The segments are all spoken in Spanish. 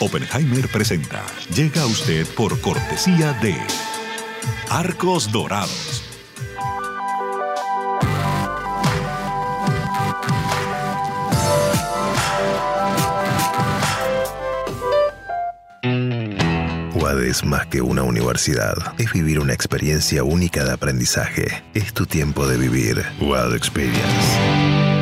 Oppenheimer presenta. Llega a usted por cortesía de Arcos Dorados. Es más que una universidad. Es vivir una experiencia única de aprendizaje. Es tu tiempo de vivir. UAD Experience.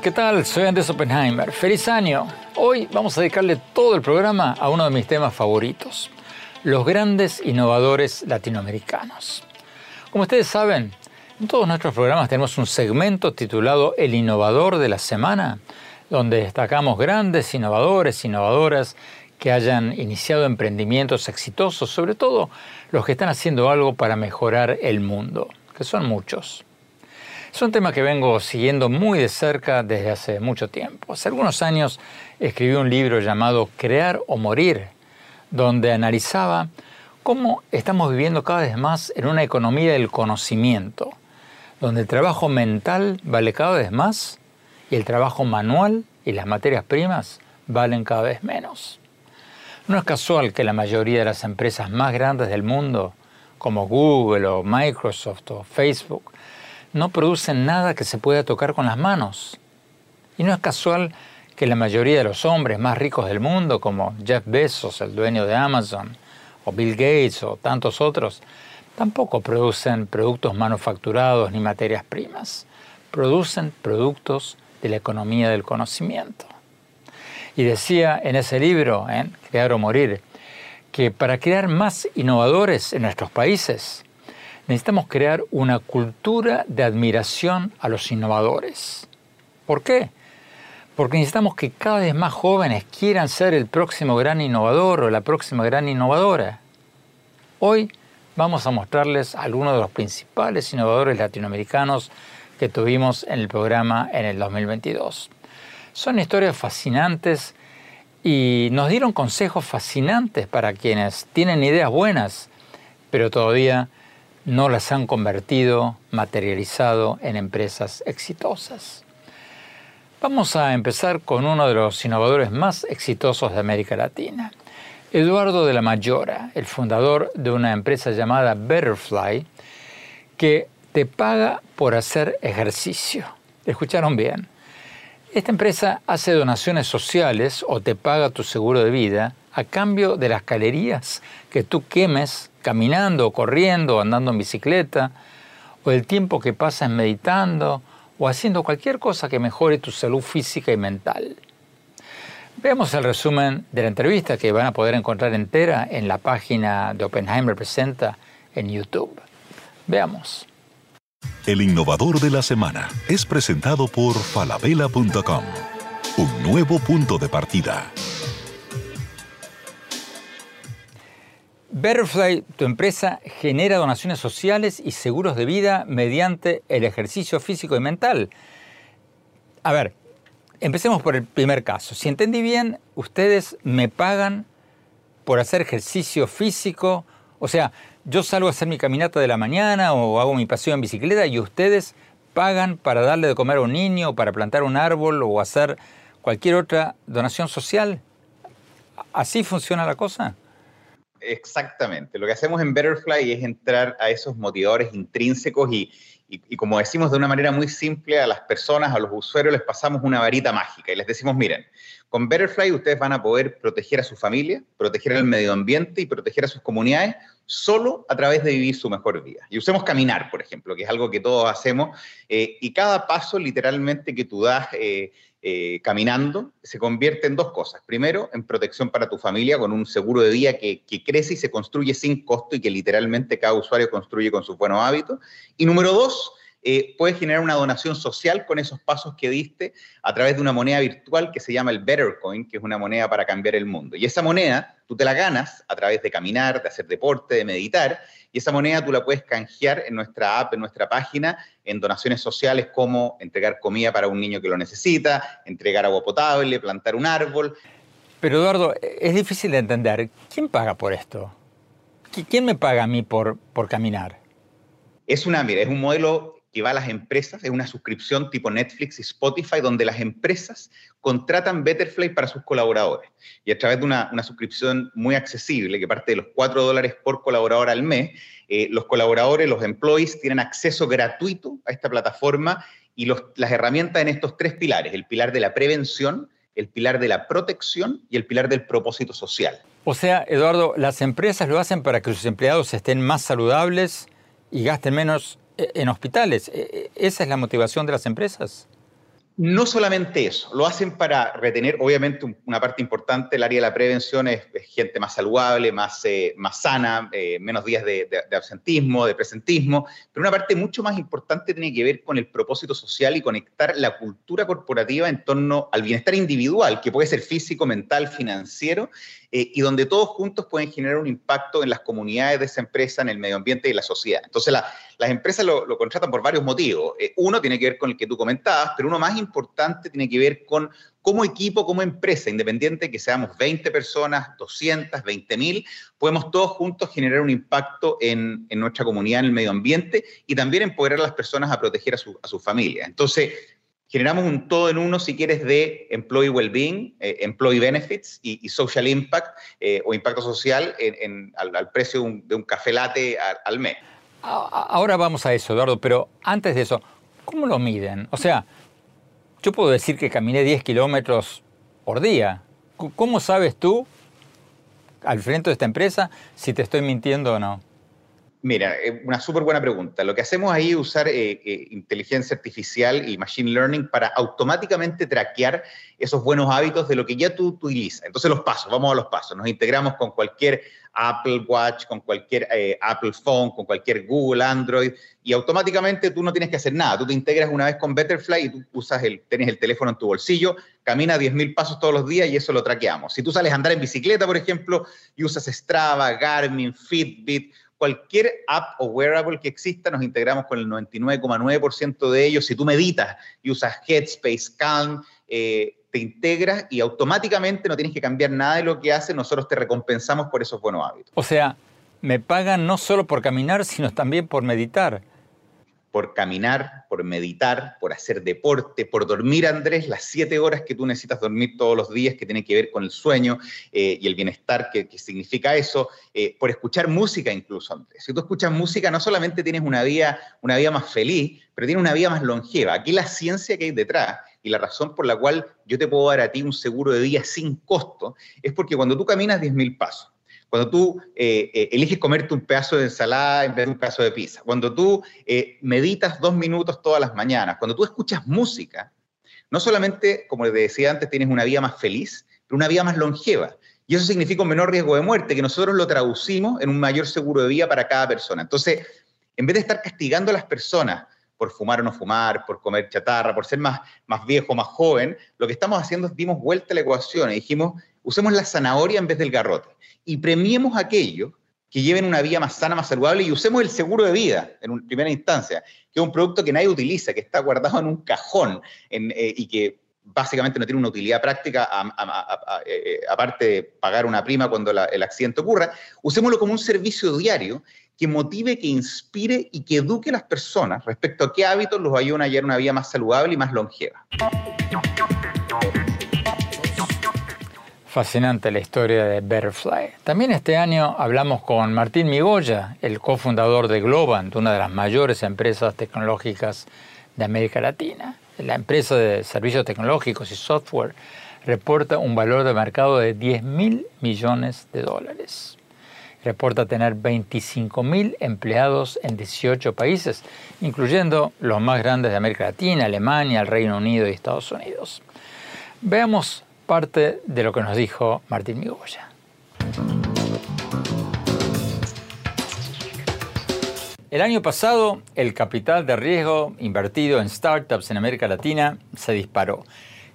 ¿Qué tal? Soy Andrés Oppenheimer. Feliz año. Hoy vamos a dedicarle todo el programa a uno de mis temas favoritos, los grandes innovadores latinoamericanos. Como ustedes saben, en todos nuestros programas tenemos un segmento titulado El innovador de la semana, donde destacamos grandes innovadores, innovadoras que hayan iniciado emprendimientos exitosos, sobre todo los que están haciendo algo para mejorar el mundo, que son muchos. Es un tema que vengo siguiendo muy de cerca desde hace mucho tiempo. Hace algunos años escribí un libro llamado Crear o Morir, donde analizaba cómo estamos viviendo cada vez más en una economía del conocimiento, donde el trabajo mental vale cada vez más y el trabajo manual y las materias primas valen cada vez menos. No es casual que la mayoría de las empresas más grandes del mundo, como Google o Microsoft o Facebook, no producen nada que se pueda tocar con las manos. Y no es casual que la mayoría de los hombres más ricos del mundo, como Jeff Bezos, el dueño de Amazon, o Bill Gates o tantos otros, tampoco producen productos manufacturados ni materias primas. Producen productos de la economía del conocimiento. Y decía en ese libro, en Crear o Morir, que para crear más innovadores en nuestros países, necesitamos crear una cultura de admiración a los innovadores. ¿Por qué? Porque necesitamos que cada vez más jóvenes quieran ser el próximo gran innovador o la próxima gran innovadora. Hoy vamos a mostrarles algunos de los principales innovadores latinoamericanos que tuvimos en el programa en el 2022. Son historias fascinantes y nos dieron consejos fascinantes para quienes tienen ideas buenas, pero todavía no las han convertido, materializado en empresas exitosas. Vamos a empezar con uno de los innovadores más exitosos de América Latina, Eduardo de la Mayora, el fundador de una empresa llamada Betterfly, que te paga por hacer ejercicio. ¿Escucharon bien? Esta empresa hace donaciones sociales o te paga tu seguro de vida a cambio de las calorías que tú quemes caminando, corriendo, andando en bicicleta, o el tiempo que pasas meditando o haciendo cualquier cosa que mejore tu salud física y mental. Veamos el resumen de la entrevista que van a poder encontrar entera en la página de Oppenheimer Presenta en YouTube. Veamos. El innovador de la semana es presentado por falabella.com, un nuevo punto de partida. Betterfly, tu empresa, genera donaciones sociales y seguros de vida mediante el ejercicio físico y mental. A ver, empecemos por el primer caso. Si entendí bien, ustedes me pagan por hacer ejercicio físico. O sea, yo salgo a hacer mi caminata de la mañana o hago mi paseo en bicicleta y ustedes pagan para darle de comer a un niño, para plantar un árbol o hacer cualquier otra donación social. ¿Así funciona la cosa? Exactamente. Lo que hacemos en Betterfly es entrar a esos motivadores intrínsecos y, y, como decimos de una manera muy simple a las personas, a los usuarios, les pasamos una varita mágica y les decimos, miren, con Betterfly ustedes van a poder proteger a su familia, proteger al medio ambiente y proteger a sus comunidades solo a través de vivir su mejor vida. Y usemos caminar, por ejemplo, que es algo que todos hacemos, eh, y cada paso literalmente que tú das eh, eh, caminando se convierte en dos cosas. Primero, en protección para tu familia con un seguro de vida que, que, crece y se construye sin costo y que literalmente cada usuario construye con sus buenos hábitos. Y número dos, eh, puedes generar una donación social con esos pasos que diste a través de una moneda virtual que se llama el Better Coin, que es una moneda para cambiar el mundo. Y esa moneda tú te la ganas a través de caminar, de hacer deporte, de meditar, y esa moneda tú la puedes canjear en nuestra app, en nuestra página, en donaciones sociales como entregar comida para un niño que lo necesita, entregar agua potable, plantar un árbol. Pero Eduardo, es difícil de entender. ¿Quién paga por esto? ¿Quién me paga a mí por, por caminar? Es una, mira, es un modelo que va a las empresas, es una suscripción tipo Netflix y Spotify, donde las empresas contratan Betterfly para sus colaboradores. Y a través de una, suscripción muy accesible, que parte de los 4 dólares por colaborador al mes, eh, los colaboradores, los employees, tienen acceso gratuito a esta plataforma y las herramientas en estos tres pilares, el pilar de la prevención, el pilar de la protección y el pilar del propósito social. O sea, Eduardo, las empresas lo hacen para que sus empleados estén más saludables y gasten menos en hospitales. Eh, eh, ¿Esa es la motivación de las empresas? No solamente eso, lo hacen para retener, obviamente una parte importante, el área de la prevención es, gente más saludable, más, más sana, menos días de, absentismo, de presentismo, pero una parte mucho más importante tiene que ver con el propósito social y conectar la cultura corporativa en torno al bienestar individual, que puede ser físico, mental, financiero, eh, y donde todos juntos pueden generar un impacto en las comunidades de esa empresa, en el medio ambiente y la sociedad. Entonces, las empresas lo, contratan por varios motivos. Eh, uno tiene que ver con el que tú comentabas, pero uno más importante tiene que ver con como equipo, como empresa, independiente que seamos 20 personas, 200, 20 mil, podemos todos juntos generar un impacto en, nuestra comunidad, en el medio ambiente y también empoderar a las personas a proteger a su, a su familia. Entonces, generamos un todo en uno, si quieres, de employee well-being, eh, employee benefits y, social impact eh, o impacto social al, precio de un, café latte al, mes. Ahora vamos a eso, Eduardo, pero antes de eso, ¿cómo lo miden? O sea, yo puedo decir que caminé 10 kilómetros por día. ¿Cómo sabes tú, al frente de esta empresa, si te estoy mintiendo o no? Mira, eh, una súper buena pregunta. Lo que hacemos ahí es usar eh, eh, inteligencia artificial y machine learning para automáticamente traquear esos buenos hábitos de lo que ya tú, utilizas. Entonces los pasos, vamos a los pasos. Nos integramos con cualquier Apple Watch, con cualquier Apple Phone, con cualquier Google, Android, y automáticamente tú no tienes que hacer nada. Tú te integras una vez con Betterfly y tú usas el, tienes el teléfono en tu bolsillo, camina 10.000 pasos todos los días y eso lo traqueamos. Si tú sales a andar en bicicleta, por ejemplo, y usas Strava, Garmin, Fitbit, cualquier app o wearable que exista, nos integramos con el 99,9% de ellos. Si tú meditas y usas Headspace, Calm, eh, te integras y automáticamente no tienes que cambiar nada de lo que haces, nosotros te recompensamos por esos buenos hábitos. O sea, me pagan no solo por caminar, sino también por meditar por caminar, por meditar, por hacer deporte, por dormir, Andrés, las siete horas que tú necesitas dormir todos los días, que tiene que ver con el sueño eh, y el bienestar que, significa eso, eh, por escuchar música incluso, Andrés. Si tú escuchas música, no solamente tienes una vida, una vida más feliz, pero tienes una vida más longeva. Aquí la ciencia que hay detrás y la razón por la cual yo te puedo dar a ti un seguro de vida sin costo es porque cuando tú caminas 10.000 pasos, cuando tú eh, eh, eliges comerte un pedazo de ensalada en vez de un pedazo de pizza, cuando tú eh, meditas dos minutos todas las mañanas, cuando tú escuchas música, no solamente, como les decía antes, tienes una vida más feliz, pero una vida más longeva. Y eso significa un menor riesgo de muerte, que nosotros lo traducimos en un mayor seguro de vida para cada persona. Entonces, en vez de estar castigando a las personas por fumar o no fumar, por comer chatarra, por ser más, más viejo, más joven, lo que estamos haciendo es dimos vuelta a la ecuación y dijimos, usemos la zanahoria en vez del garrote y premiemos aquellos que lleven una vida más sana, más saludable y usemos el seguro de vida en primera instancia, que es un producto que nadie utiliza, que está guardado en un cajón eh, y que básicamente no tiene una utilidad práctica eh, aparte de pagar una prima cuando el accidente ocurra, usémoslo como un servicio diario que motive, que inspire y que eduque a las personas respecto a qué hábitos los ayudan a llevar una vida más saludable y más longeva. Fascinante la historia de Betterfly. También este año hablamos con Martín Migoya, el cofundador de Globant, una de las mayores empresas tecnológicas de América Latina. La empresa de servicios tecnológicos y software reporta un valor de mercado de 10 mil millones de dólares. Reporta tener 25 mil empleados en 18 países, incluyendo los más grandes de América Latina, Alemania, el Reino Unido y Estados Unidos. Veamos parte de lo que nos dijo Martín Migoya. El año pasado, el capital de riesgo invertido en startups en América Latina se disparó.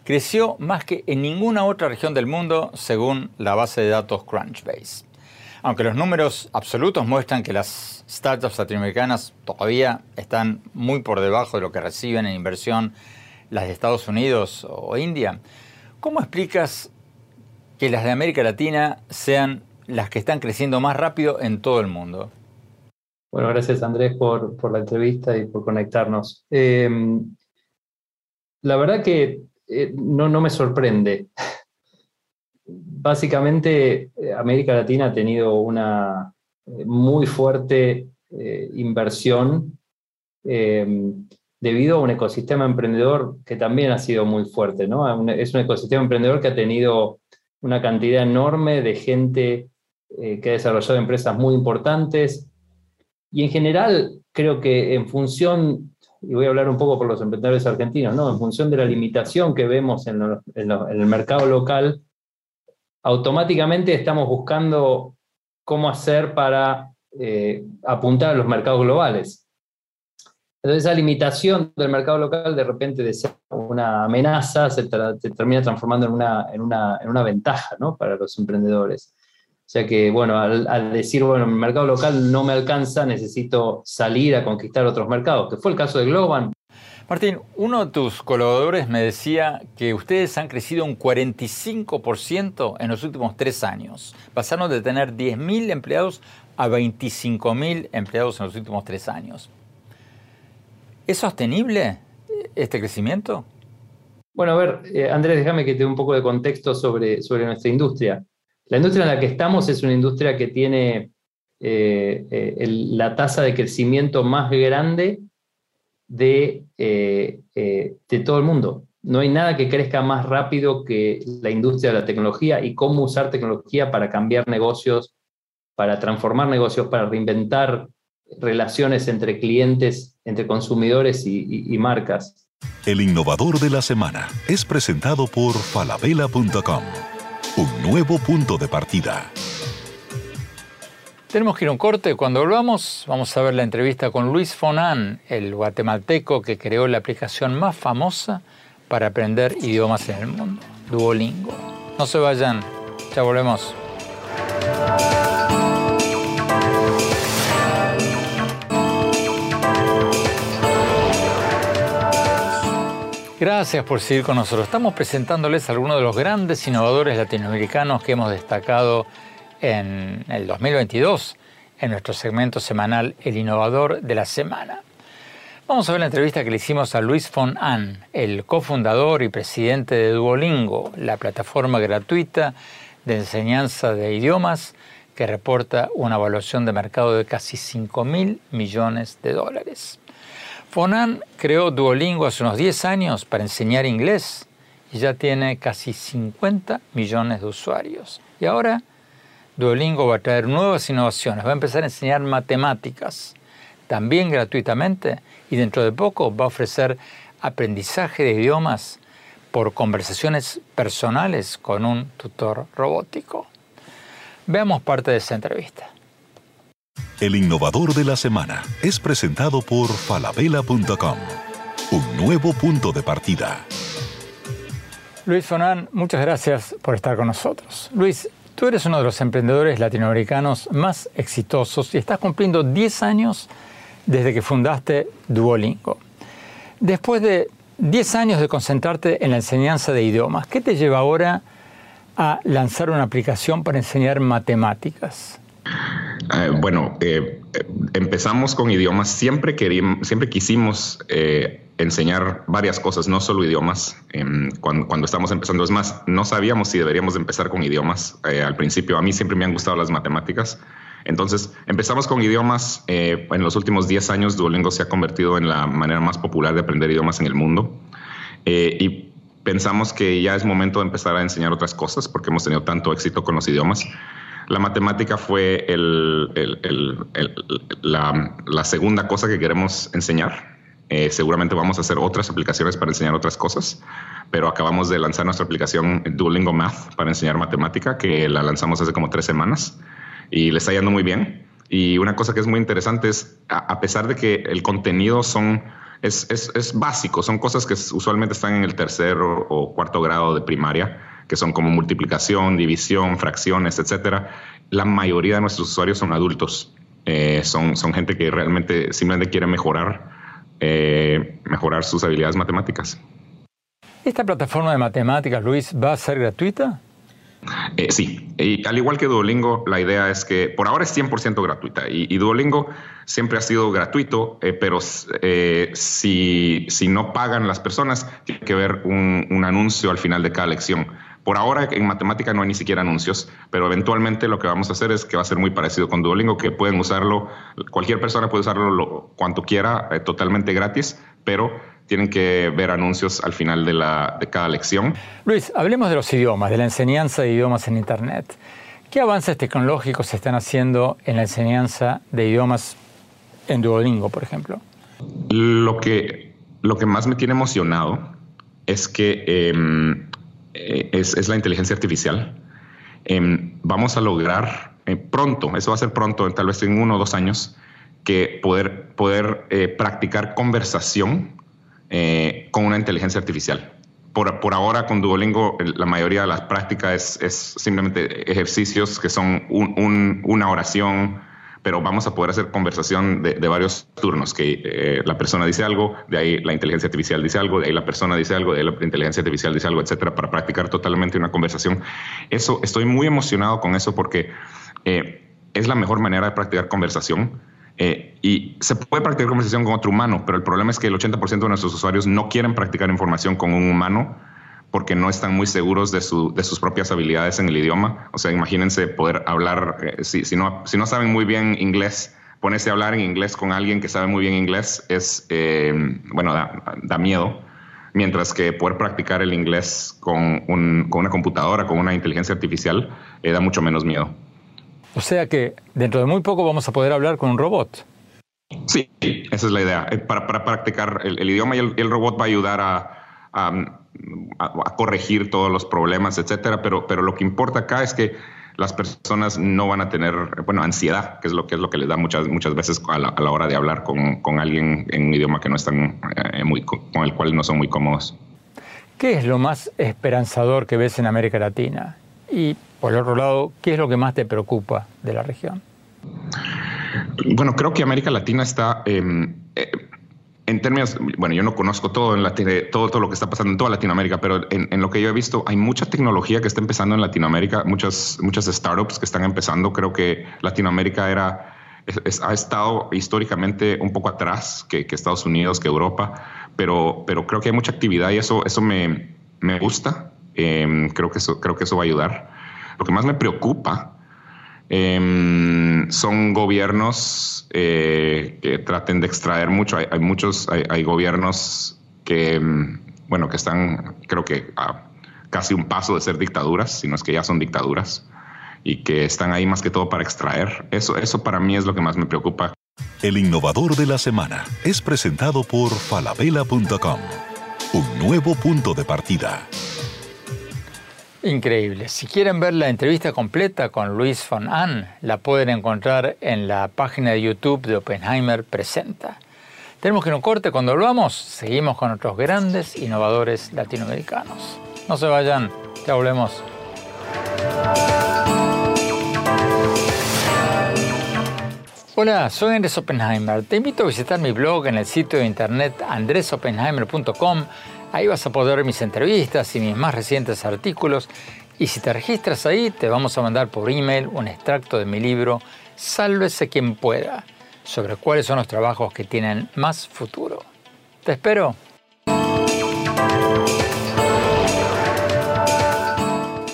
Creció más que en ninguna otra región del mundo, según la base de datos Crunchbase. Aunque los números absolutos muestran que las startups latinoamericanas todavía están muy por debajo de lo que reciben en inversión las de Estados Unidos o India, ¿Cómo explicas que las de América Latina sean las que están creciendo más rápido en todo el mundo? Bueno, gracias Andrés por, la entrevista y por conectarnos. Em, la verdad que eh, no, no me sorprende. Básicamente, eh, América Latina ha tenido una eh, muy fuerte inversión em, debido a un ecosistema emprendedor que también ha sido muy fuerte, ¿no? Es un ecosistema emprendedor que ha tenido una cantidad enorme de gente eh, que ha desarrollado empresas muy importantes y en general creo que en función, y voy a hablar un poco por los emprendedores argentinos, ¿no? En función de la limitación que vemos en, el mercado local, automáticamente estamos buscando cómo hacer para eh, apuntar a los mercados globales. Entonces esa limitación del mercado local de repente de ser una amenaza se, termina transformando en una, en una, en una ventaja ¿no? para los emprendedores. O sea que, bueno, al, decir, bueno, el mercado local no me alcanza, necesito salir a conquistar otros mercados, que fue el caso de Globan. Martín, uno de tus colaboradores me decía que ustedes han crecido un 45% en los últimos tres años. Pasaron de tener 10.000 empleados a 25.000 empleados en los últimos tres años. ¿Es sostenible este crecimiento? Bueno, a ver, eh, Andrés, déjame que te dé un poco de contexto sobre, sobre nuestra industria. La industria en la que estamos es una industria que tiene eh, eh, la tasa de crecimiento más grande de, de todo el mundo. No hay nada que crezca más rápido que la industria de la tecnología y cómo usar tecnología para cambiar negocios, para transformar negocios, para reinventar relaciones entre clientes, entre consumidores y, marcas. El innovador de la semana es presentado por falabella.com, un nuevo punto de partida. Tenemos que ir a un corte. Cuando volvamos, vamos a ver la entrevista con Luis Fonan, el guatemalteco que creó la aplicación más famosa para aprender idiomas en el mundo, Duolingo. No se vayan, ya volvemos. Gracias por seguir con nosotros. Estamos presentándoles algunos de los grandes innovadores latinoamericanos que hemos destacado en el 2022 en nuestro segmento semanal El Innovador de la Semana. Vamos a ver la entrevista que le hicimos a Luis von el cofundador y presidente de Duolingo, la plataforma gratuita de enseñanza de idiomas que reporta una evaluación de mercado de casi 5 mil millones de dólares. Fonan creó Duolingo hace unos 10 años para enseñar inglés y ya tiene casi 50 millones de usuarios. Y ahora Duolingo va a traer nuevas innovaciones, va a empezar a enseñar matemáticas, también gratuitamente, y dentro de poco va a ofrecer aprendizaje de idiomas por conversaciones personales con un tutor robótico. Veamos parte de esa entrevista. El innovador de la semana es presentado por falabella.com, un nuevo punto de partida. Luis Fonan, muchas gracias por estar con nosotros. Luis, tú eres uno de los emprendedores latinoamericanos más exitosos y estás cumpliendo 10 años desde que fundaste Duolingo. Después de 10 años de concentrarte en la enseñanza de idiomas, ¿qué te lleva ahora a lanzar una aplicación para enseñar matemáticas? Eh, bueno, eh, empezamos con idiomas. Siempre, queríamos, siempre quisimos eh, enseñar varias cosas, no solo idiomas, em, cuando, cuando, estamos empezando. Es más, no sabíamos si deberíamos empezar con idiomas. Eh, al principio, a mí siempre me han gustado las matemáticas. Entonces, empezamos con idiomas. En los últimos 10 años, Duolingo se ha convertido en la manera más popular de aprender idiomas en el mundo. Y pensamos que ya es momento de empezar a enseñar otras cosas porque hemos tenido tanto éxito con los idiomas. La matemática fue la, segunda cosa que queremos enseñar. Eh, seguramente vamos a hacer otras aplicaciones para enseñar otras cosas, pero acabamos de lanzar nuestra aplicación Duolingo Math para enseñar matemática, que la lanzamos hace como tres semanas y le está yendo muy bien. Y una cosa que es muy interesante es, a, pesar de que el contenido son es, es, es, básico, son cosas que usualmente están en el tercer o, cuarto grado de primaria, que son como multiplicación, división, fracciones, etcétera. La mayoría de nuestros usuarios son adultos, eh, son, son gente que realmente simplemente quiere mejorar, eh, mejorar sus habilidades matemáticas. ¿Esta plataforma de matemáticas, Luis, va a ser gratuita? Eh, sí, y al igual que Duolingo, la idea es que por ahora es 100% gratuita y, Duolingo siempre ha sido gratuito, eh, pero eh, si, si, no pagan las personas, tiene que ver un, un, anuncio al final de cada lección. Por ahora en matemática no hay ni siquiera anuncios, pero eventualmente lo que vamos a hacer es que va a ser muy parecido con Duolingo, que pueden usarlo, cualquier persona puede usarlo lo, cuanto quiera, totalmente gratis, pero tienen que ver anuncios al final de, la, de cada lección. Luis, hablemos de los idiomas, de la enseñanza de idiomas en Internet. ¿Qué avances tecnológicos se están haciendo en la enseñanza de idiomas en Duolingo, por ejemplo? Lo que, lo que más me tiene emocionado es que em, eh, es, la inteligencia artificial. Em, vamos a lograr eh, pronto, eso va a ser pronto, tal vez en uno o dos años, que poder, poder eh, practicar conversación con una inteligencia artificial. Por, por, ahora con Duolingo la mayoría de las prácticas es, es simplemente ejercicios que son un, una oración, pero vamos a poder hacer conversación de, de varios turnos, que eh, la persona dice algo, de ahí la inteligencia artificial dice algo, de ahí la persona dice algo, de la inteligencia artificial dice algo, etcétera, para practicar totalmente una conversación. Eso, estoy muy emocionado con eso porque eh, es la mejor manera de practicar conversación eh, y se puede practicar conversación con otro humano, pero el problema es que el 80% de nuestros usuarios no quieren practicar información con un humano porque no están muy seguros de, sus propias habilidades en el idioma. O sea, imagínense poder hablar, eh, si, no, si no saben muy bien inglés, ponerse a hablar en inglés con alguien que sabe muy bien inglés es, eh, bueno, da, miedo. Mientras que poder practicar el inglés con, con una computadora, con una inteligencia artificial, da mucho menos miedo. O sea que dentro de muy poco vamos a poder hablar con un robot. Sí, esa es la idea. Eh, para, practicar el, idioma y el, robot va a ayudar a, a, corregir todos los problemas, etcétera. Pero, pero lo que importa acá es que las personas no van a tener, bueno, ansiedad, que es lo que es lo que les da muchas, muchas veces a la, hora de hablar con, con, alguien en un idioma que no están eh, muy, con el cual no son muy cómodos. ¿Qué es lo más esperanzador que ves en América Latina? Y por el otro lado, ¿qué es lo que más te preocupa de la región? Bueno, creo que América Latina está em, eh, en términos, bueno, yo no conozco todo, en todo, todo lo que está pasando en toda Latinoamérica, pero en, lo que yo he visto, hay mucha tecnología que está empezando en Latinoamérica, muchas, muchas startups que están empezando. Creo que Latinoamérica era, ha estado históricamente un poco atrás que, Estados Unidos, que Europa, pero, pero creo que hay mucha actividad y eso, eso me, me gusta. Em, creo, que eso, creo que eso va a ayudar. Lo que más me preocupa em, son gobiernos eh, que traten de extraer mucho. Hay, muchos, hay, gobiernos que, em, bueno, que están, creo que a casi un paso de ser dictaduras, si no es que ya son dictaduras, y que están ahí más que todo para extraer. Eso, eso para mí es lo que más me preocupa. El innovador de la semana es presentado por falabella.com, un nuevo punto de partida. Increíble. Si quieren ver la entrevista completa con Luis von Ahn, la pueden encontrar en la página de YouTube de Oppenheimer Presenta. Tenemos que no corte cuando volvamos. Seguimos con otros grandes innovadores latinoamericanos. No se vayan, ya volvemos. Hola, soy Andrés Oppenheimer. Te invito a visitar mi blog en el sitio de internet andresoppenheimer.com Ahí vas a poder ver mis entrevistas y mis más recientes artículos. Y si te registras ahí, te vamos a mandar por email un extracto de mi libro Sálvese quien pueda, sobre cuáles son los trabajos que tienen más futuro. Te espero.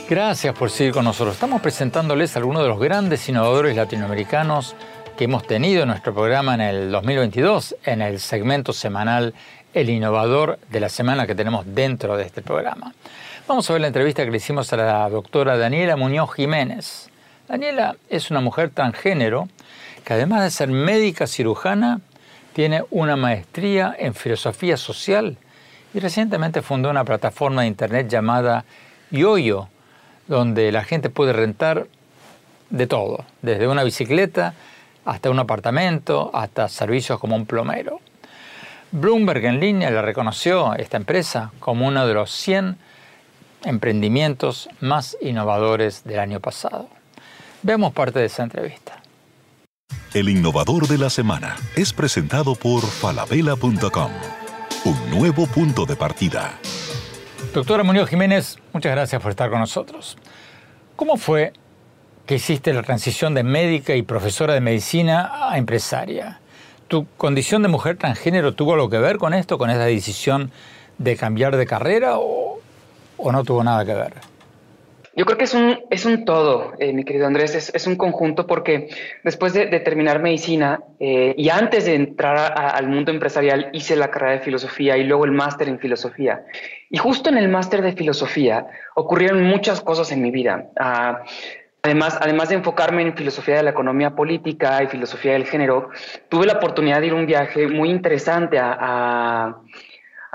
Gracias por seguir con nosotros. Estamos presentándoles a algunos de los grandes innovadores latinoamericanos que hemos tenido en nuestro programa en el 2022, en el segmento semanal el Innovador de la semana que tenemos dentro de este programa. Vamos a ver la entrevista que le hicimos a la doctora Daniela Muñoz Jiménez. Daniela es una mujer transgénero que además de ser médica cirujana, tiene una maestría en filosofía social y recientemente fundó una plataforma de internet llamada Yoyo, donde la gente puede rentar de todo, desde una bicicleta hasta un apartamento, hasta servicios como un plomero. Bloomberg en línea le reconoció esta empresa como uno de los 100 emprendimientos más innovadores del año pasado. Veamos parte de esa entrevista. El innovador de la semana es presentado por falabella.com, un nuevo punto de partida. Doctora Muñoz Jiménez, muchas gracias por estar con nosotros. ¿Cómo fue que hiciste la transición de médica y profesora de medicina a empresaria? ¿Tu condición de mujer transgénero tuvo algo que ver con esto, con esa decisión de cambiar de carrera o, no tuvo nada que ver? Yo creo que es un, es un todo, eh, mi querido Andrés, es, es, un conjunto porque después de, terminar medicina eh, y antes de entrar al mundo empresarial hice la carrera de filosofía y luego el máster en filosofía. Y justo en el máster de filosofía ocurrieron muchas cosas en mi vida. Uh, Además, además de enfocarme en filosofía de la economía política y filosofía del género, tuve la oportunidad de ir un viaje muy interesante a, a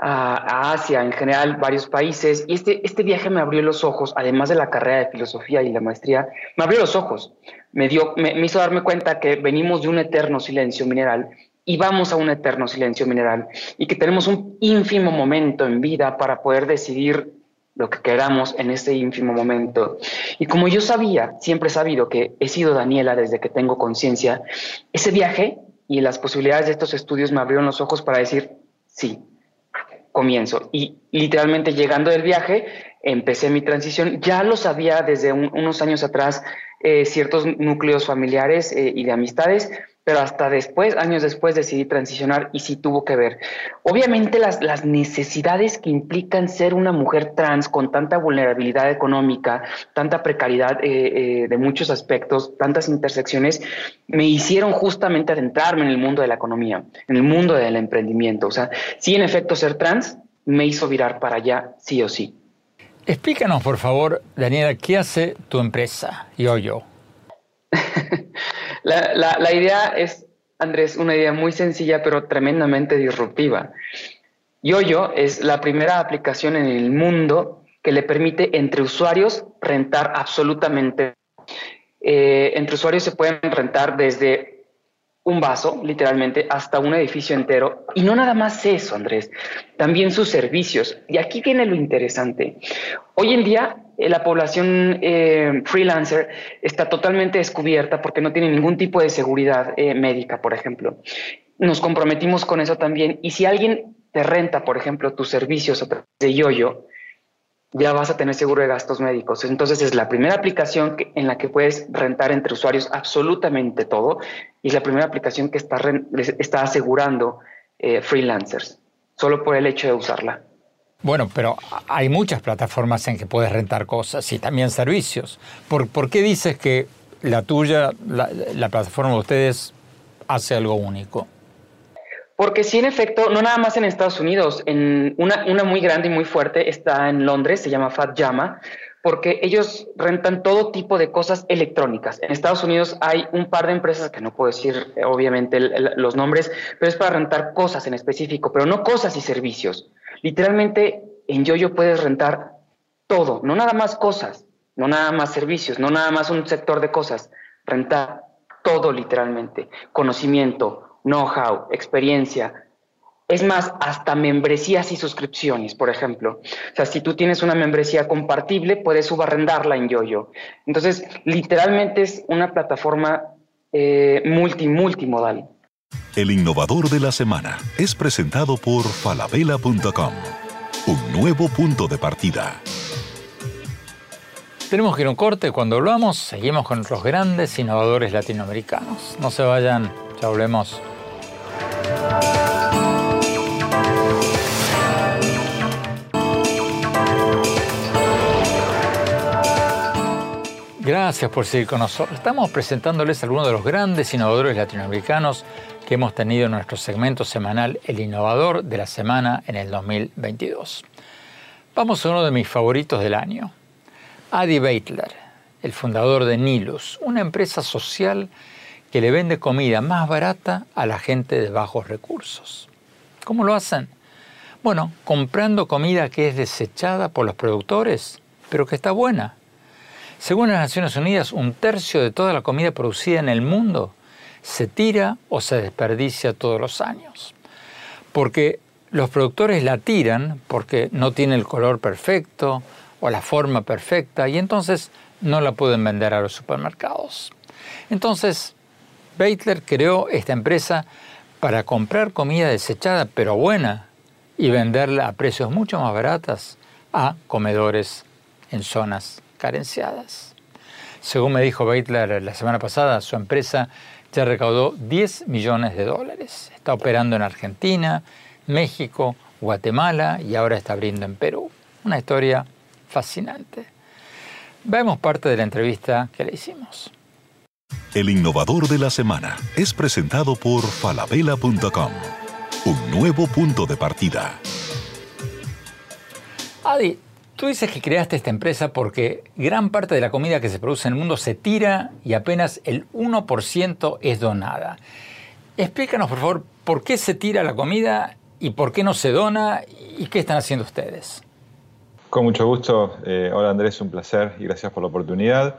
a, Asia, en general, varios países. Y este, este viaje me abrió los ojos, además de la carrera de filosofía y la maestría, me abrió los ojos. Me, dio, me, me hizo darme cuenta que venimos de un eterno silencio mineral y vamos a un eterno silencio mineral y que tenemos un ínfimo momento en vida para poder decidir lo que queramos en ese ínfimo momento. Y como yo sabía, siempre he sabido que he sido Daniela desde que tengo conciencia, ese viaje y las posibilidades de estos estudios me abrieron los ojos para decir, sí, comienzo. Y literalmente llegando del viaje, empecé mi transición. Ya lo sabía desde un, unos años atrás, eh, ciertos núcleos familiares eh, y de amistades, pero hasta después, años después, decidí transicionar y sí tuvo que ver. Obviamente las, las necesidades que implican ser una mujer trans con tanta vulnerabilidad económica, tanta precariedad eh, eh, de muchos aspectos, tantas intersecciones, me hicieron justamente adentrarme en el mundo de la economía, en el mundo del emprendimiento. O sea, sí, en efecto, ser trans me hizo virar para allá, sí o sí. Explícanos, por favor, Daniela, ¿qué hace tu empresa, YoYo? La, idea es, Andrés, una idea muy sencilla pero tremendamente disruptiva. YoYo es la primera aplicación en el mundo que le permite entre usuarios rentar absolutamente. Eh, entre usuarios se pueden rentar desde un vaso, literalmente, hasta un edificio entero. Y no nada más eso, Andrés, también sus servicios. Y aquí viene lo interesante. Hoy en día eh, la población eh, freelancer está totalmente descubierta porque no tiene ningún tipo de seguridad eh, médica, por ejemplo. Nos comprometimos con eso también. Y si alguien te renta, por ejemplo, tus servicios de YoYo, ya vas a tener seguro de gastos médicos. Entonces es la primera aplicación en la que puedes rentar entre usuarios absolutamente todo y es la primera aplicación que está, está asegurando eh, freelancers, solo por el hecho de usarla. Bueno, pero hay muchas plataformas en que puedes rentar cosas y también servicios. ¿Por, por qué dices que la tuya, la, la plataforma de ustedes, hace algo único? Porque sí, en efecto, no nada más en Estados Unidos, en una, muy grande y muy fuerte está en Londres, se llama Fat Llama, porque ellos rentan todo tipo de cosas electrónicas. En Estados Unidos hay un par de empresas que no puedo decir obviamente el, el, los nombres, pero es para rentar cosas en específico, pero no cosas y servicios. Literalmente en YoYo puedes rentar todo, no nada más cosas, no nada más servicios, no nada más un sector de cosas, rentar todo literalmente, conocimiento, know-how, experiencia. Es más, hasta membresías y suscripciones, por ejemplo. O sea, si tú tienes una membresía compartible, puedes subarrendarla en YoYo. Entonces, literalmente es una plataforma eh, multi, multimodal. El innovador de la semana es presentado por falabella.com, un nuevo punto de partida. Tenemos que ir a un corte. Cuando hablamos, seguimos con los grandes innovadores latinoamericanos. No se vayan, ya hablemos. Gracias por seguir con nosotros. Estamos presentándoles algunos de los grandes innovadores latinoamericanos que hemos tenido en nuestro segmento semanal El Innovador de la Semana en el 2022. Vamos a uno de mis favoritos del año. Adi Beitler, el fundador de Nilus, una empresa social que le vende comida más barata a la gente de bajos recursos. ¿Cómo lo hacen? Bueno, comprando comida que es desechada por los productores, pero que está buena según las Naciones Unidas, un tercio de toda la comida producida en el mundo se tira o se desperdicia todos los años. Porque los productores la tiran porque no tiene el color perfecto o la forma perfecta y entonces no la pueden vender a los supermercados. Entonces, Beitler creó esta empresa para comprar comida desechada pero buena y venderla a precios mucho más baratas a comedores en zonas carenciadas. Según me dijo Beitler la semana pasada, su empresa ya recaudó 10 millones de dólares. Está operando en Argentina, México, Guatemala y ahora está abriendo en Perú. Una historia fascinante. Vemos parte de la entrevista que le hicimos. El innovador de la semana es presentado por falabella.com, un nuevo punto de partida. Adi, Tú dices que creaste esta empresa porque gran parte de la comida que se produce en el mundo se tira y apenas el 1% es donada. Explícanos, por favor, por qué se tira la comida y por qué no se dona y qué están haciendo ustedes. Con mucho gusto. Eh, hola Andrés, un placer y gracias por la oportunidad.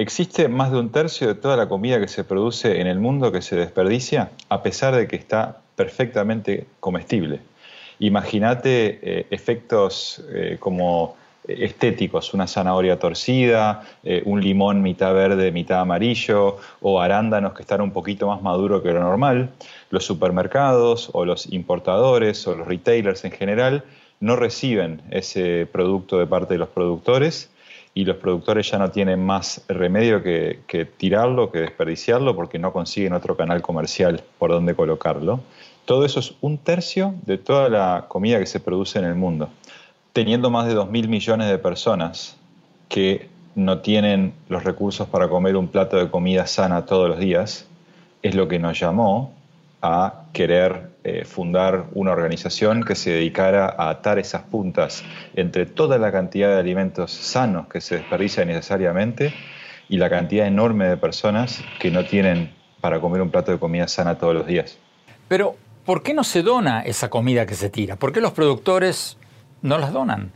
Existe más de un tercio de toda la comida que se produce en el mundo que se desperdicia, a pesar de que está perfectamente comestible. Imagínate eh, efectos eh, como estéticos, una zanahoria torcida, eh, un limón mitad verde, mitad amarillo, o arándanos que están un poquito más maduros que lo normal. Los supermercados o los importadores o los retailers en general no reciben ese producto de parte de los productores y los productores ya no tienen más remedio que, que tirarlo, que desperdiciarlo, porque no consiguen otro canal comercial por donde colocarlo. Todo eso es un tercio de toda la comida que se produce en el mundo. Teniendo más de 2.000 millones de personas que no tienen los recursos para comer un plato de comida sana todos los días, es lo que nos llamó a querer eh, fundar una organización que se dedicara a atar esas puntas entre toda la cantidad de alimentos sanos que se desperdician necesariamente y la cantidad enorme de personas que no tienen para comer un plato de comida sana todos los días. Pero ¿por qué no se dona esa comida que se tira? ¿Por qué los productores no las donan?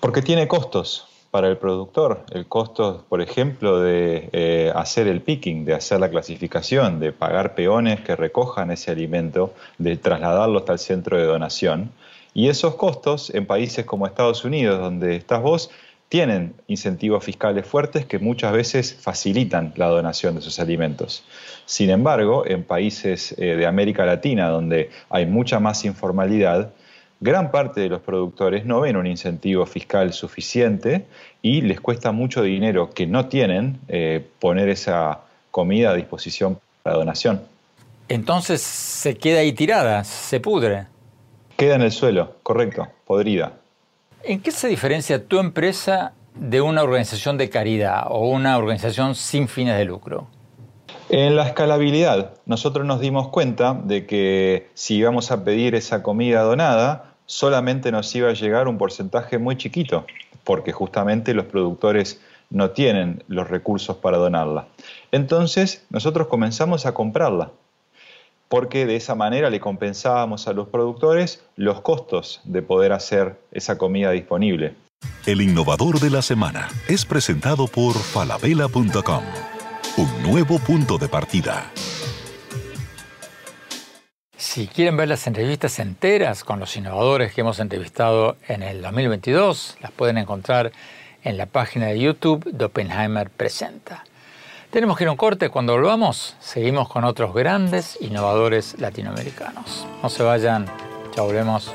Porque tiene costos para el productor. El costo, por ejemplo, de eh, hacer el picking, de hacer la clasificación, de pagar peones que recojan ese alimento, de trasladarlo hasta el centro de donación. Y esos costos en países como Estados Unidos, donde estás vos, tienen incentivos fiscales fuertes que muchas veces facilitan la donación de esos alimentos. Sin embargo, en países eh, de América Latina, donde hay mucha más informalidad, gran parte de los productores no ven un incentivo fiscal suficiente y les cuesta mucho dinero que no tienen eh, poner esa comida a disposición para donación. Entonces se queda ahí tirada, se pudre. Queda en el suelo, correcto, podrida. ¿En qué se diferencia tu empresa de una organización de caridad o una organización sin fines de lucro? En la escalabilidad, nosotros nos dimos cuenta de que si íbamos a pedir esa comida donada, solamente nos iba a llegar un porcentaje muy chiquito, porque justamente los productores no tienen los recursos para donarla. Entonces, nosotros comenzamos a comprarla porque de esa manera le compensábamos a los productores los costos de poder hacer esa comida disponible. El innovador de la semana es presentado por falabella.com, un nuevo punto de partida. Si quieren ver las entrevistas enteras con los innovadores que hemos entrevistado en el 2022, las pueden encontrar en la página de YouTube de Oppenheimer Presenta. Tenemos que ir a un corte. Cuando volvamos, seguimos con otros grandes innovadores latinoamericanos. No se vayan. Ya volvemos.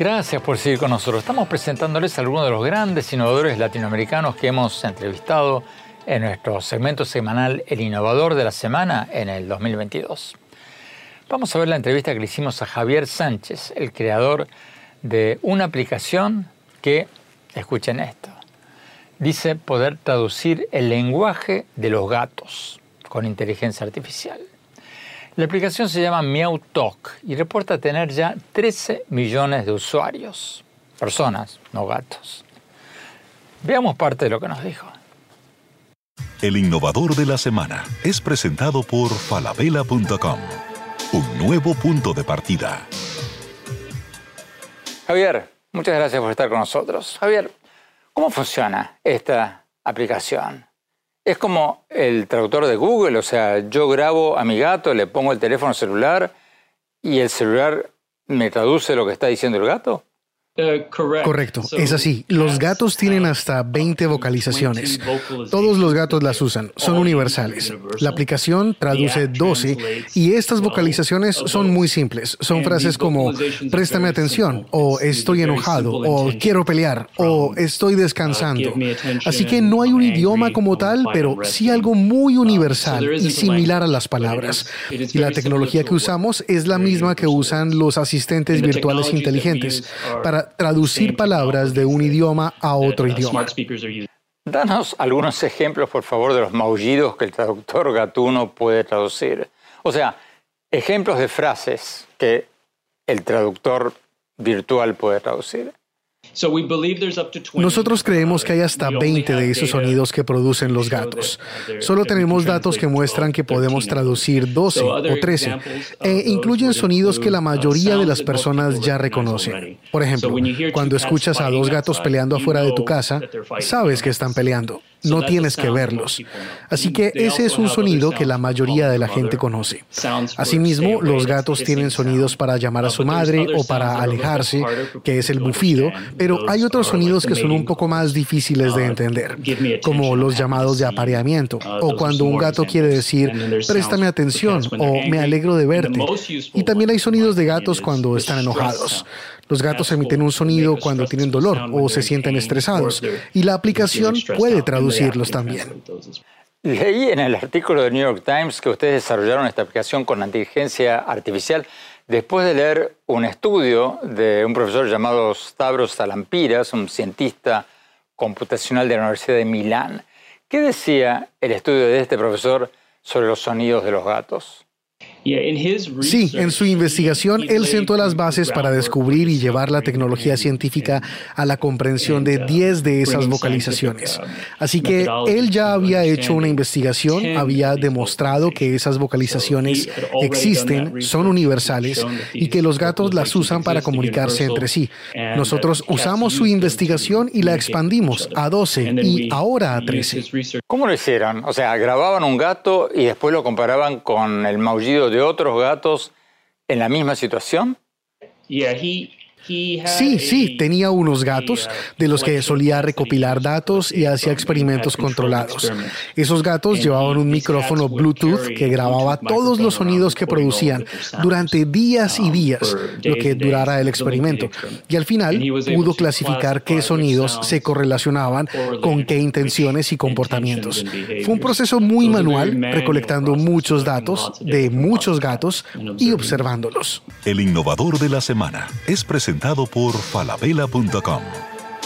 Gracias por seguir con nosotros. Estamos presentándoles a algunos de los grandes innovadores latinoamericanos que hemos entrevistado en nuestro segmento semanal El Innovador de la Semana en el 2022. Vamos a ver la entrevista que le hicimos a Javier Sánchez, el creador de una aplicación que, escuchen esto, dice poder traducir el lenguaje de los gatos con inteligencia artificial. La aplicación se llama Meow Talk y reporta tener ya 13 millones de usuarios, personas, no gatos. Veamos parte de lo que nos dijo. El innovador de la semana es presentado por falabella.com, un nuevo punto de partida. Javier, muchas gracias por estar con nosotros. Javier, ¿cómo funciona esta aplicación? Es como el traductor de Google, o sea, yo grabo a mi gato, le pongo el teléfono celular y el celular me traduce lo que está diciendo el gato. Correcto, es así. Los gatos tienen hasta 20 vocalizaciones. Todos los gatos las usan, son universales. La aplicación traduce 12 y estas vocalizaciones son muy simples. Son frases como préstame atención o estoy enojado o quiero pelear o estoy descansando. Así que no hay un idioma como tal, pero sí algo muy universal y similar a las palabras. Y la tecnología que usamos es la misma que usan los asistentes virtuales inteligentes para traducir palabras de un idioma a otro idioma. Danos algunos ejemplos, por favor, de los maullidos que el traductor gatuno puede traducir. O sea, ejemplos de frases que el traductor virtual puede traducir. Nosotros creemos que hay hasta 20 de esos sonidos que producen los gatos. Solo tenemos datos que muestran que podemos traducir 12 o 13 e incluyen sonidos que la mayoría de las personas ya reconocen. Por ejemplo, cuando escuchas a dos gatos peleando afuera de tu casa, sabes que están peleando no tienes que verlos. Así que ese es un sonido que la mayoría de la gente conoce. Asimismo, los gatos tienen sonidos para llamar a su madre o para alejarse, que es el bufido, pero hay otros sonidos que son un poco más difíciles de entender, como los llamados de apareamiento, o cuando un gato quiere decir, préstame atención o me alegro de verte. Y también hay sonidos de gatos cuando están enojados. Los gatos emiten un sonido cuando tienen dolor o se sienten estresados y la aplicación puede también. Leí en el artículo de New York Times que ustedes desarrollaron esta aplicación con inteligencia artificial después de leer un estudio de un profesor llamado Stavros Salampiras, un cientista computacional de la Universidad de Milán. ¿Qué decía el estudio de este profesor sobre los sonidos de los gatos? Sí, en su investigación él sentó las bases para descubrir y llevar la tecnología científica a la comprensión de 10 de esas vocalizaciones. Así que él ya había hecho una investigación, había demostrado que esas vocalizaciones existen, son universales y que los gatos las usan para comunicarse entre sí. Nosotros usamos su investigación y la expandimos a 12 y ahora a 13. ¿Cómo lo hicieron? O sea, grababan un gato y después lo comparaban con el maullido de otros gatos en la misma situación? Sí, sí, tenía unos gatos de los que solía recopilar datos y hacía experimentos controlados. Esos gatos llevaban un micrófono Bluetooth que grababa todos los sonidos que producían durante días y días, lo que durara el experimento. Y al final pudo clasificar qué sonidos se correlacionaban con qué intenciones y comportamientos. Fue un proceso muy manual, recolectando muchos datos de muchos gatos y observándolos. El innovador de la semana es presente presentado por falabella.com.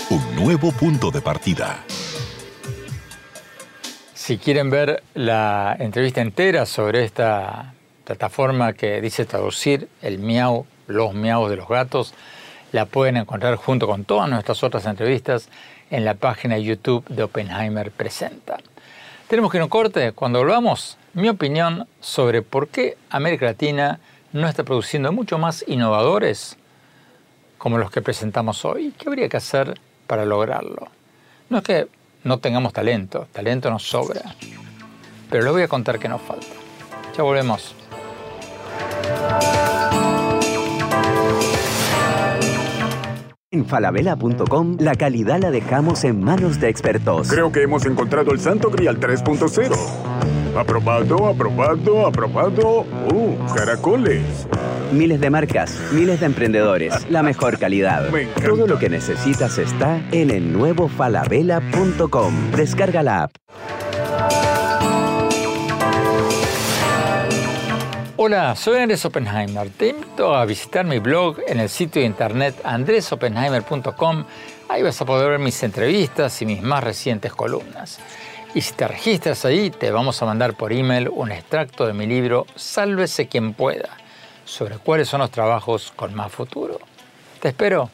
Un nuevo punto de partida. Si quieren ver la entrevista entera sobre esta plataforma que dice traducir el miau, los miaus de los gatos, la pueden encontrar junto con todas nuestras otras entrevistas en la página YouTube de Oppenheimer Presenta. Tenemos que ir un corte. Cuando volvamos, mi opinión sobre por qué América Latina no está produciendo mucho más innovadores como los que presentamos hoy. ¿Qué habría que hacer para lograrlo? No es que no tengamos talento, talento nos sobra, pero le voy a contar que nos falta. Ya volvemos. En falabella.com la calidad la dejamos en manos de expertos. Creo que hemos encontrado el santo grial 3.0. Aprobado, aprobado, aprobado. ¡Uh, caracoles! Miles de marcas, miles de emprendedores, la mejor calidad. Todo lo que necesitas está en el nuevo falabella.com. Descarga la app. Hola, soy Andrés Oppenheimer. Te invito a visitar mi blog en el sitio de internet andresoppenheimer.com. Ahí vas a poder ver mis entrevistas y mis más recientes columnas. Y si te registras ahí, te vamos a mandar por email un extracto de mi libro Sálvese quien pueda, sobre cuáles son los trabajos con más futuro. Te espero.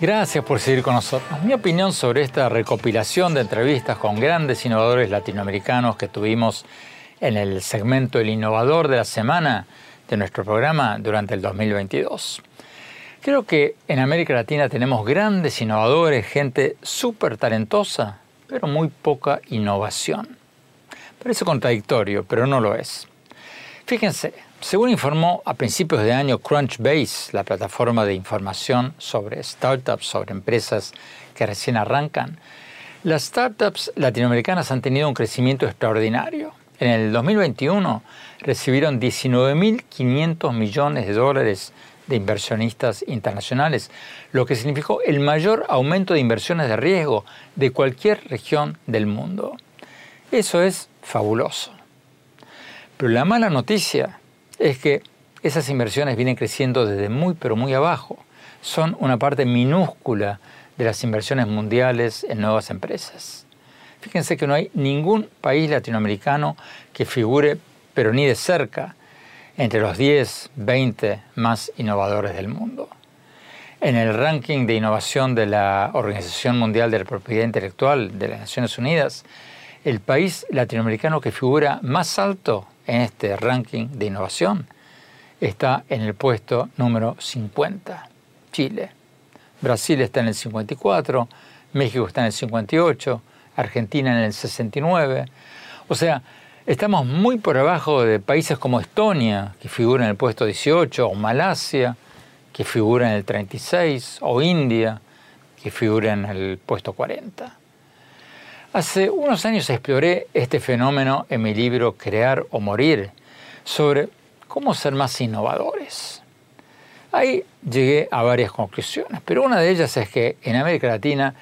Gracias por seguir con nosotros. Mi opinión sobre esta recopilación de entrevistas con grandes innovadores latinoamericanos que tuvimos en el segmento El Innovador de la Semana de nuestro programa durante el 2022. Creo que en América Latina tenemos grandes innovadores, gente súper talentosa, pero muy poca innovación. Parece contradictorio, pero no lo es. Fíjense, según informó a principios de año Crunchbase, la plataforma de información sobre startups, sobre empresas que recién arrancan, las startups latinoamericanas han tenido un crecimiento extraordinario. En el 2021 recibieron 19.500 millones de dólares de inversionistas internacionales, lo que significó el mayor aumento de inversiones de riesgo de cualquier región del mundo. Eso es fabuloso. Pero la mala noticia es que esas inversiones vienen creciendo desde muy pero muy abajo. Son una parte minúscula de las inversiones mundiales en nuevas empresas. Fíjense que no hay ningún país latinoamericano que figure, pero ni de cerca, entre los 10, 20 más innovadores del mundo. En el ranking de innovación de la Organización Mundial de la Propiedad Intelectual de las Naciones Unidas, el país latinoamericano que figura más alto en este ranking de innovación está en el puesto número 50, Chile. Brasil está en el 54, México está en el 58, Argentina en el 69. O sea, estamos muy por abajo de países como Estonia, que figura en el puesto 18, o Malasia, que figura en el 36, o India, que figura en el puesto 40. Hace unos años exploré este fenómeno en mi libro Crear o Morir sobre cómo ser más innovadores. Ahí llegué a varias conclusiones, pero una de ellas es que en América Latina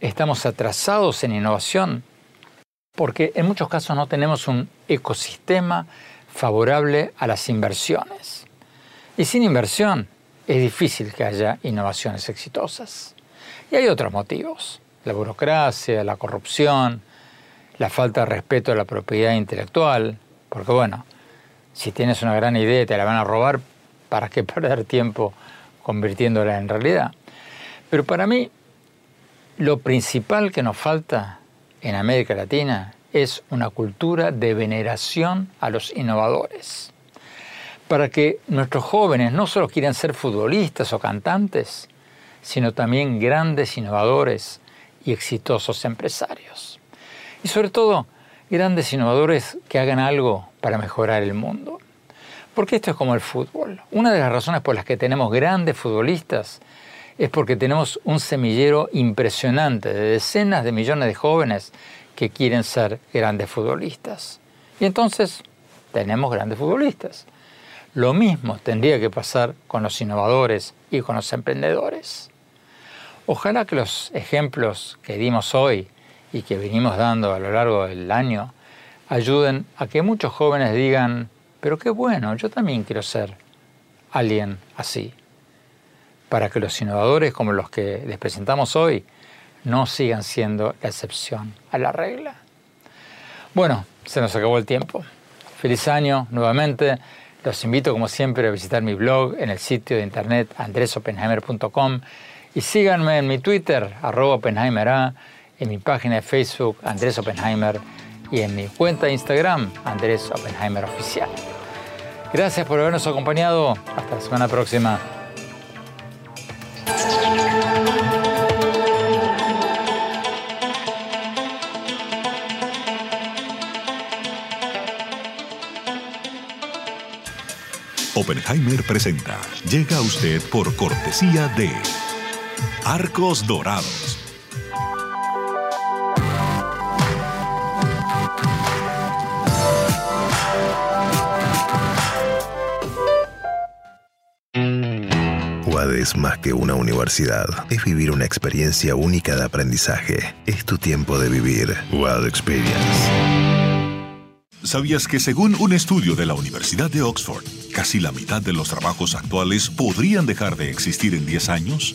estamos atrasados en innovación porque en muchos casos no tenemos un ecosistema favorable a las inversiones. Y sin inversión es difícil que haya innovaciones exitosas. Y hay otros motivos la burocracia, la corrupción, la falta de respeto a la propiedad intelectual, porque bueno, si tienes una gran idea y te la van a robar, ¿para qué perder tiempo convirtiéndola en realidad? Pero para mí, lo principal que nos falta en América Latina es una cultura de veneración a los innovadores. Para que nuestros jóvenes no solo quieran ser futbolistas o cantantes, sino también grandes innovadores exitosos empresarios. Y sobre todo, grandes innovadores que hagan algo para mejorar el mundo. Porque esto es como el fútbol. Una de las razones por las que tenemos grandes futbolistas es porque tenemos un semillero impresionante de decenas de millones de jóvenes que quieren ser grandes futbolistas. Y entonces tenemos grandes futbolistas. Lo mismo tendría que pasar con los innovadores y con los emprendedores. Ojalá que los ejemplos que dimos hoy y que venimos dando a lo largo del año ayuden a que muchos jóvenes digan, pero qué bueno, yo también quiero ser alguien así, para que los innovadores como los que les presentamos hoy no sigan siendo la excepción a la regla. Bueno, se nos acabó el tiempo. Feliz año nuevamente. Los invito como siempre a visitar mi blog en el sitio de internet andresopenheimer.com y síganme en mi Twitter, arroba Oppenheimer en mi página de Facebook, Andrés Oppenheimer, y en mi cuenta de Instagram, Andrés Oppenheimer Oficial. Gracias por habernos acompañado. Hasta la semana próxima. Oppenheimer presenta. Llega a usted por cortesía de Arcos Dorados. UAD es más que una universidad. Es vivir una experiencia única de aprendizaje. Es tu tiempo de vivir. UAD Experience. ¿Sabías que según un estudio de la Universidad de Oxford, casi la mitad de los trabajos actuales podrían dejar de existir en 10 años?